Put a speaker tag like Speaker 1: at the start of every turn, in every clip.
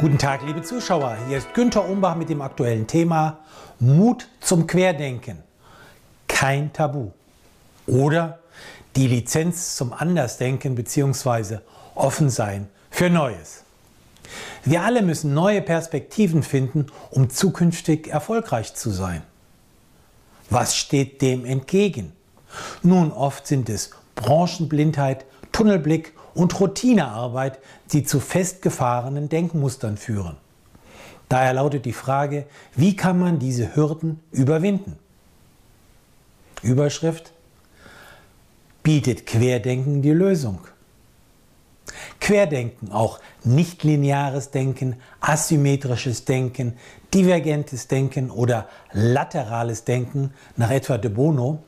Speaker 1: Guten Tag, liebe Zuschauer. Hier ist Günther Umbach mit dem aktuellen Thema Mut zum Querdenken. Kein Tabu. Oder die Lizenz zum Andersdenken bzw. offen sein für Neues. Wir alle müssen neue Perspektiven finden, um zukünftig erfolgreich zu sein. Was steht dem entgegen? Nun, oft sind es Branchenblindheit, Tunnelblick und Routinearbeit, die zu festgefahrenen Denkmustern führen. Daher lautet die Frage, wie kann man diese Hürden überwinden? Überschrift bietet Querdenken die Lösung. Querdenken, auch nichtlineares Denken, asymmetrisches Denken, divergentes Denken oder laterales Denken nach etwa de Bono,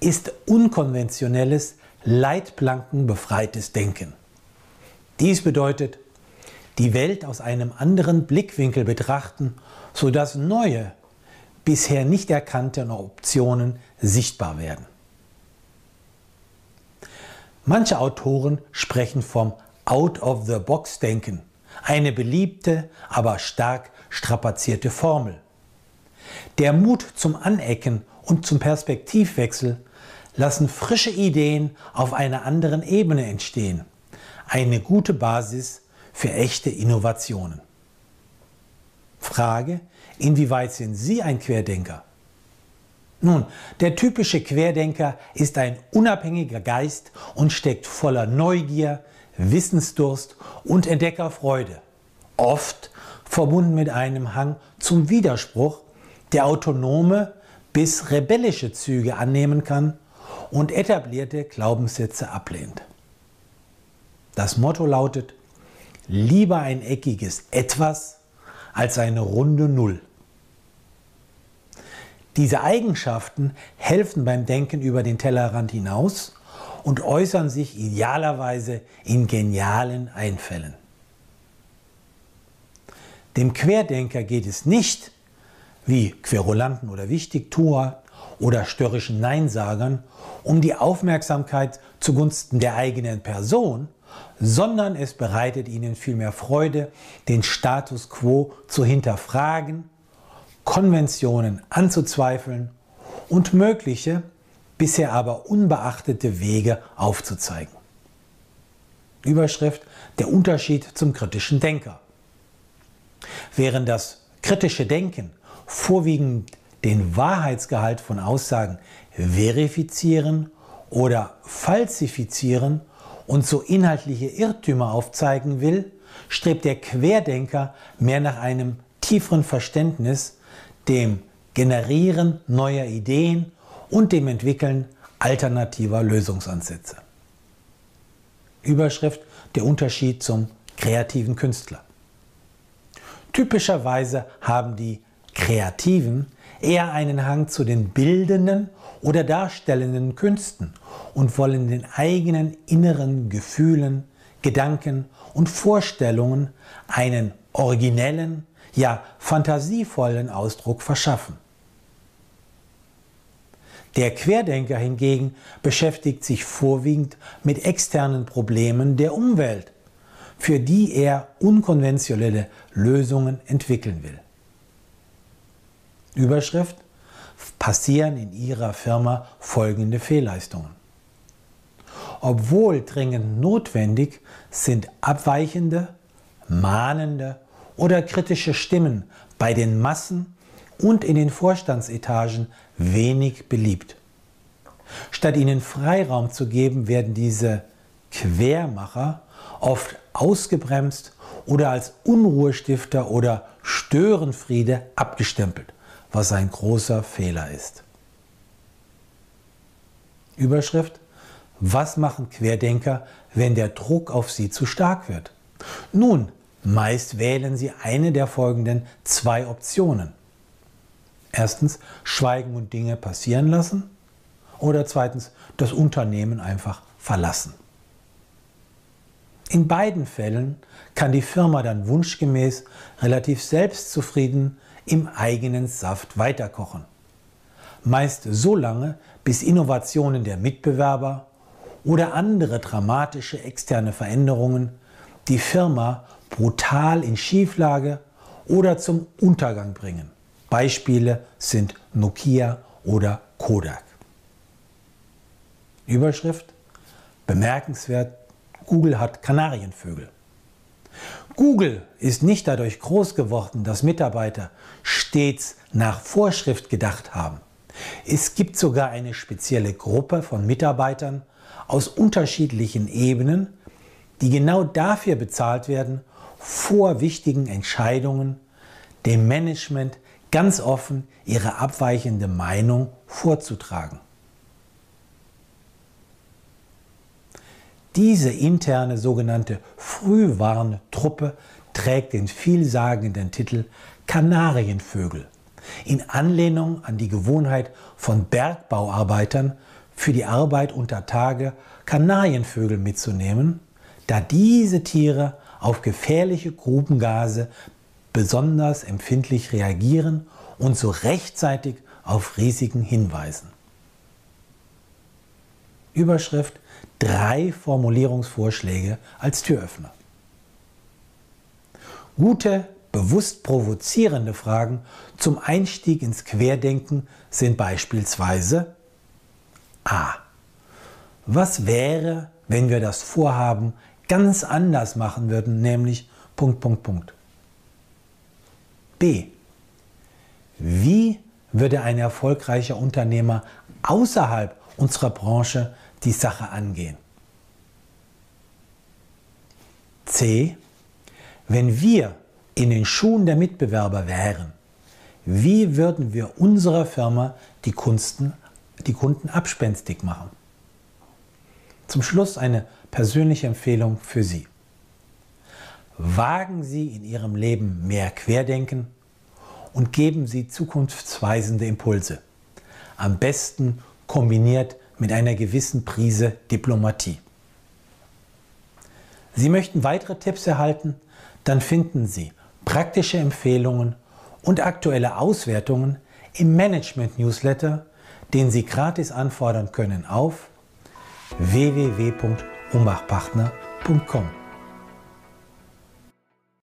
Speaker 1: ist unkonventionelles, leitplankenbefreites Denken. Dies bedeutet, die Welt aus einem anderen Blickwinkel betrachten, sodass neue, bisher nicht erkannte Optionen sichtbar werden. Manche Autoren sprechen vom Out-of-the-Box-Denken, eine beliebte, aber stark strapazierte Formel. Der Mut zum Anecken und zum Perspektivwechsel lassen frische Ideen auf einer anderen Ebene entstehen. Eine gute Basis für echte Innovationen. Frage, inwieweit sind Sie ein Querdenker? Nun, der typische Querdenker ist ein unabhängiger Geist und steckt voller Neugier, Wissensdurst und Entdeckerfreude. Oft verbunden mit einem Hang zum Widerspruch, der autonome bis rebellische Züge annehmen kann und etablierte Glaubenssätze ablehnt. Das Motto lautet, lieber ein eckiges Etwas als eine runde Null. Diese Eigenschaften helfen beim Denken über den Tellerrand hinaus und äußern sich idealerweise in genialen Einfällen. Dem Querdenker geht es nicht, wie Querulanten oder Wichtigtuer, oder störrischen Neinsagern um die Aufmerksamkeit zugunsten der eigenen Person, sondern es bereitet ihnen vielmehr Freude, den Status quo zu hinterfragen, Konventionen anzuzweifeln und mögliche, bisher aber unbeachtete Wege aufzuzeigen. Überschrift Der Unterschied zum kritischen Denker. Während das kritische Denken vorwiegend den Wahrheitsgehalt von Aussagen verifizieren oder falsifizieren und so inhaltliche Irrtümer aufzeigen will, strebt der Querdenker mehr nach einem tieferen Verständnis, dem Generieren neuer Ideen und dem Entwickeln alternativer Lösungsansätze. Überschrift Der Unterschied zum kreativen Künstler. Typischerweise haben die Kreativen eher einen Hang zu den bildenden oder darstellenden Künsten und wollen den eigenen inneren Gefühlen, Gedanken und Vorstellungen einen originellen, ja fantasievollen Ausdruck verschaffen. Der Querdenker hingegen beschäftigt sich vorwiegend mit externen Problemen der Umwelt, für die er unkonventionelle Lösungen entwickeln will. Überschrift passieren in Ihrer Firma folgende Fehlleistungen. Obwohl dringend notwendig, sind abweichende, mahnende oder kritische Stimmen bei den Massen und in den Vorstandsetagen wenig beliebt. Statt ihnen Freiraum zu geben, werden diese Quermacher oft ausgebremst oder als Unruhestifter oder Störenfriede abgestempelt was ein großer Fehler ist. Überschrift Was machen Querdenker, wenn der Druck auf sie zu stark wird? Nun, meist wählen sie eine der folgenden zwei Optionen. Erstens, schweigen und Dinge passieren lassen. Oder zweitens, das Unternehmen einfach verlassen. In beiden Fällen kann die Firma dann wunschgemäß relativ selbstzufrieden im eigenen Saft weiterkochen. Meist so lange, bis Innovationen der Mitbewerber oder andere dramatische externe Veränderungen die Firma brutal in Schieflage oder zum Untergang bringen. Beispiele sind Nokia oder Kodak. Überschrift Bemerkenswert, Google hat Kanarienvögel. Google ist nicht dadurch groß geworden, dass Mitarbeiter stets nach Vorschrift gedacht haben. Es gibt sogar eine spezielle Gruppe von Mitarbeitern aus unterschiedlichen Ebenen, die genau dafür bezahlt werden, vor wichtigen Entscheidungen dem Management ganz offen ihre abweichende Meinung vorzutragen. Diese interne sogenannte Frühwarntruppe trägt den vielsagenden Titel Kanarienvögel in Anlehnung an die Gewohnheit von Bergbauarbeitern für die Arbeit unter Tage Kanarienvögel mitzunehmen, da diese Tiere auf gefährliche Grubengase besonders empfindlich reagieren und so rechtzeitig auf Risiken hinweisen. Überschrift drei Formulierungsvorschläge als Türöffner. Gute, bewusst provozierende Fragen zum Einstieg ins Querdenken sind beispielsweise A. Was wäre, wenn wir das Vorhaben ganz anders machen würden, nämlich Punkt, Punkt, Punkt. B. Wie würde ein erfolgreicher Unternehmer außerhalb unserer Branche die Sache angehen. C. Wenn wir in den Schuhen der Mitbewerber wären, wie würden wir unserer Firma die, Kunsten, die Kunden abspenstig machen? Zum Schluss eine persönliche Empfehlung für Sie. Wagen Sie in Ihrem Leben mehr Querdenken und geben Sie zukunftsweisende Impulse. Am besten kombiniert mit einer gewissen Prise Diplomatie. Sie möchten weitere Tipps erhalten? Dann finden Sie praktische Empfehlungen und aktuelle Auswertungen im Management-Newsletter, den Sie gratis anfordern können auf www.umbachpartner.com.